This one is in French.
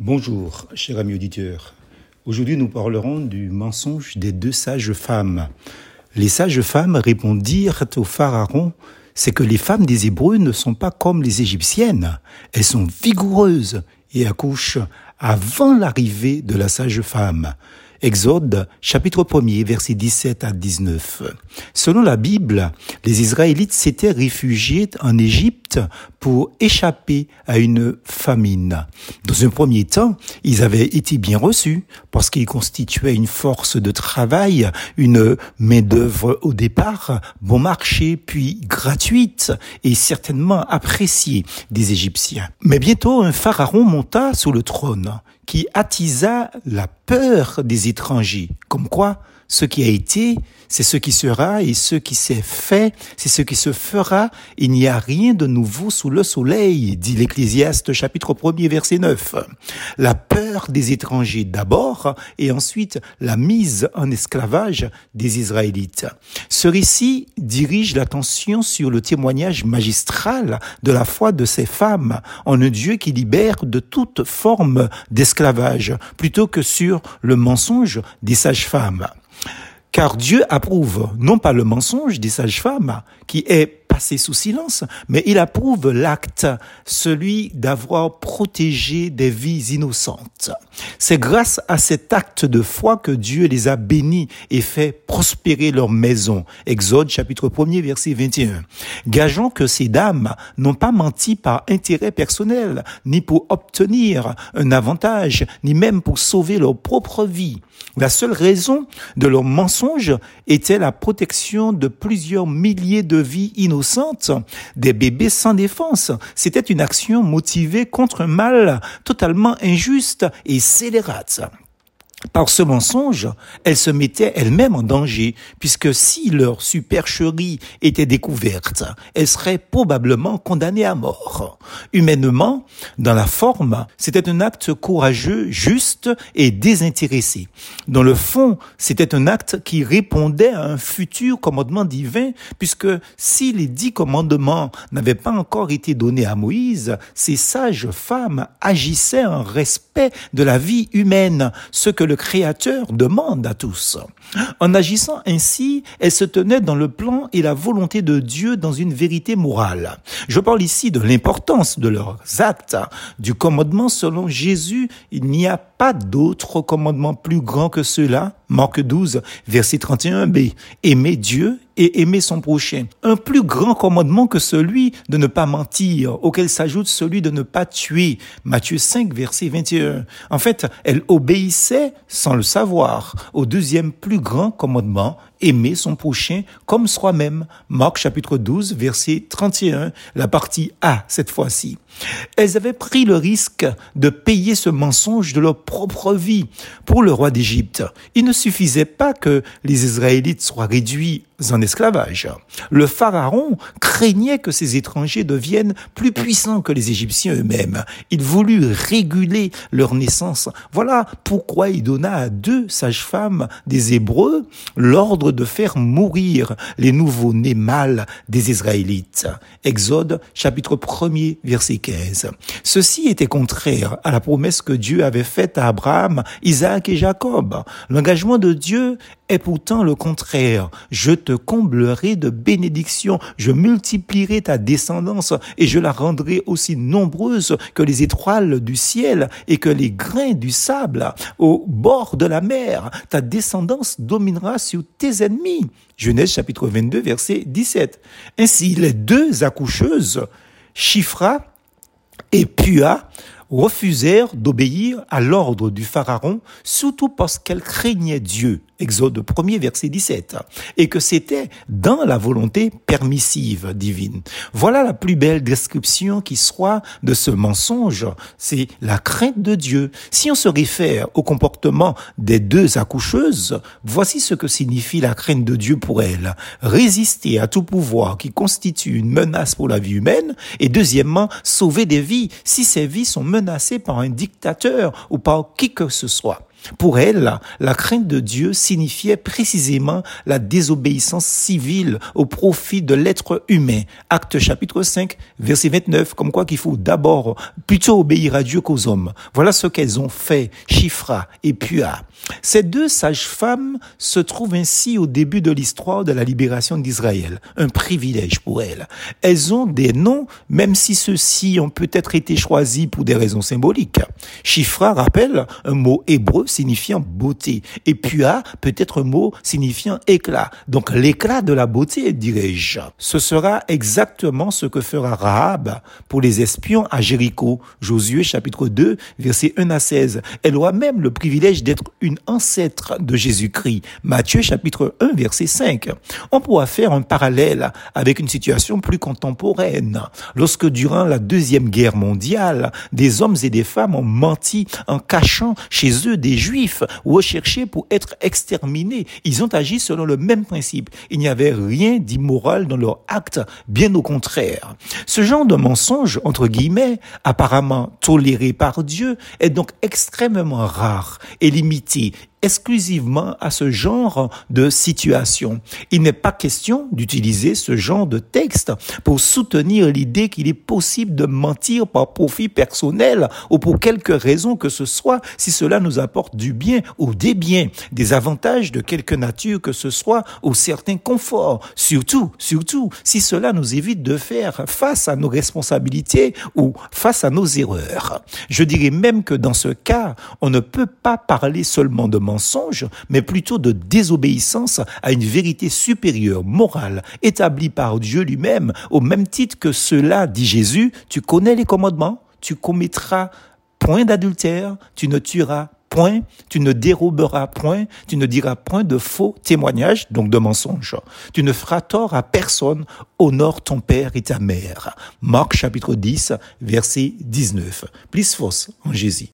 Bonjour, cher ami auditeur. Aujourd'hui, nous parlerons du mensonge des deux sages femmes. Les sages femmes répondirent au pharaon, c'est que les femmes des Hébreux ne sont pas comme les Égyptiennes. Elles sont vigoureuses et accouchent avant l'arrivée de la sage femme. Exode chapitre 1er verset 17 à 19. Selon la Bible, les Israélites s'étaient réfugiés en Égypte pour échapper à une famine. Dans un premier temps, ils avaient été bien reçus parce qu'ils constituaient une force de travail, une main-d'œuvre au départ, bon marché, puis gratuite et certainement appréciée des Égyptiens. Mais bientôt, un pharaon monta sur le trône qui attisa la peur des étrangers. Comme quoi, ce qui a été, c'est ce qui sera, et ce qui s'est fait, c'est ce qui se fera. Il n'y a rien de nouveau sous le soleil, dit l'Ecclésiaste chapitre 1er verset 9. La peur des étrangers d'abord, et ensuite la mise en esclavage des Israélites. Ce récit dirige l'attention sur le témoignage magistral de la foi de ces femmes en un Dieu qui libère de toute forme d'esclavage, plutôt que sur le mensonge des sages-femmes. Car Dieu approuve non pas le mensonge des sages-femmes, qui est sous silence, mais il approuve l'acte, celui d'avoir protégé des vies innocentes. C'est grâce à cet acte de foi que Dieu les a bénis et fait prospérer leur maison. Exode chapitre 1er verset 21. Gageons que ces dames n'ont pas menti par intérêt personnel, ni pour obtenir un avantage, ni même pour sauver leur propre vie. La seule raison de leur mensonge était la protection de plusieurs milliers de vies innocentes, des bébés sans défense. C'était une action motivée contre un mal totalement injuste et scélérate. Par ce mensonge, elles se mettaient elles-mêmes en danger, puisque si leur supercherie était découverte, elles seraient probablement condamnées à mort. Humainement, dans la forme, c'était un acte courageux, juste et désintéressé. Dans le fond, c'était un acte qui répondait à un futur commandement divin, puisque si les dix commandements n'avaient pas encore été donnés à Moïse, ces sages femmes agissaient en respect de la vie humaine, ce que le Créateur demande à tous. En agissant ainsi, elles se tenaient dans le plan et la volonté de Dieu dans une vérité morale. Je parle ici de l'importance de leurs actes, du commandement selon Jésus. Il n'y a pas d'autre commandement plus grand que cela. Marc 12, verset 31b. Aimer Dieu et aimer son prochain. Un plus grand commandement que celui de ne pas mentir, auquel s'ajoute celui de ne pas tuer. Matthieu 5, verset 21. En fait, elle obéissait, sans le savoir, au deuxième plus grand commandement, aimer son prochain comme soi-même. Marc chapitre 12, verset 31, la partie A cette fois-ci. Elles avaient pris le risque de payer ce mensonge de leur propre vie pour le roi d'Égypte. Il ne suffisait pas que les Israélites soient réduits en esclavage. Le pharaon craignait que ces étrangers deviennent plus puissants que les Égyptiens eux-mêmes. Il voulut réguler leur naissance. Voilà pourquoi il donna à deux sages-femmes des Hébreux l'ordre de faire mourir les nouveaux-nés mâles des Israélites. Exode chapitre 1er verset 15. Ceci était contraire à la promesse que Dieu avait faite à Abraham, Isaac et Jacob. L'engagement de Dieu est pourtant le contraire. Je te comblerai de bénédictions, je multiplierai ta descendance et je la rendrai aussi nombreuse que les étoiles du ciel et que les grains du sable au bord de la mer. Ta descendance dominera sur tes ennemis. Genèse chapitre 22 verset 17. Ainsi, les deux accoucheuses, Chifra et Pua, refusèrent d'obéir à l'ordre du Pharaon, surtout parce qu'elles craignaient Dieu. Exode 1er verset 17. Et que c'était dans la volonté permissive divine. Voilà la plus belle description qui soit de ce mensonge. C'est la crainte de Dieu. Si on se réfère au comportement des deux accoucheuses, voici ce que signifie la crainte de Dieu pour elles. Résister à tout pouvoir qui constitue une menace pour la vie humaine et deuxièmement, sauver des vies si ces vies sont menacées par un dictateur ou par qui que ce soit. Pour elle, la crainte de Dieu signifiait précisément la désobéissance civile au profit de l'être humain. Acte chapitre 5, verset 29, comme quoi qu'il faut d'abord plutôt obéir à Dieu qu'aux hommes. Voilà ce qu'elles ont fait, Chifra et Pua. Ces deux sages-femmes se trouvent ainsi au début de l'histoire de la libération d'Israël. Un privilège pour elles. Elles ont des noms, même si ceux-ci ont peut-être été choisis pour des raisons symboliques. Chifra rappelle un mot hébreu signifiant beauté, et Pua peut être un mot signifiant éclat. Donc l'éclat de la beauté, dirais-je. Ce sera exactement ce que fera Rahab pour les espions à Jéricho. Josué chapitre 2, verset 1 à 16. Elle aura même le privilège d'être une ancêtre de Jésus-Christ. Matthieu chapitre 1, verset 5. On pourra faire un parallèle avec une situation plus contemporaine. Lorsque durant la Deuxième Guerre mondiale, des hommes et des femmes ont menti en cachant chez eux des juifs recherchés pour être exterminés, ils ont agi selon le même principe. Il n'y avait rien d'immoral dans leur acte, bien au contraire. Ce genre de mensonge, entre guillemets, apparemment toléré par Dieu, est donc extrêmement rare et limité exclusivement à ce genre de situation. Il n'est pas question d'utiliser ce genre de texte pour soutenir l'idée qu'il est possible de mentir par profit personnel ou pour quelque raison que ce soit si cela nous apporte du bien ou des biens, des avantages de quelque nature que ce soit ou certains conforts. Surtout, surtout, si cela nous évite de faire face à nos responsabilités ou face à nos erreurs. Je dirais même que dans ce cas, on ne peut pas parler seulement de mensonge, mais plutôt de désobéissance à une vérité supérieure, morale, établie par Dieu lui-même, au même titre que cela, dit Jésus, tu connais les commandements, tu commettras point d'adultère, tu ne tueras point, tu ne déroberas point, tu ne diras point de faux témoignages, donc de mensonges. Tu ne feras tort à personne, honore ton père et ta mère. Marc chapitre 10, verset 19. Plus fausse en Jésus.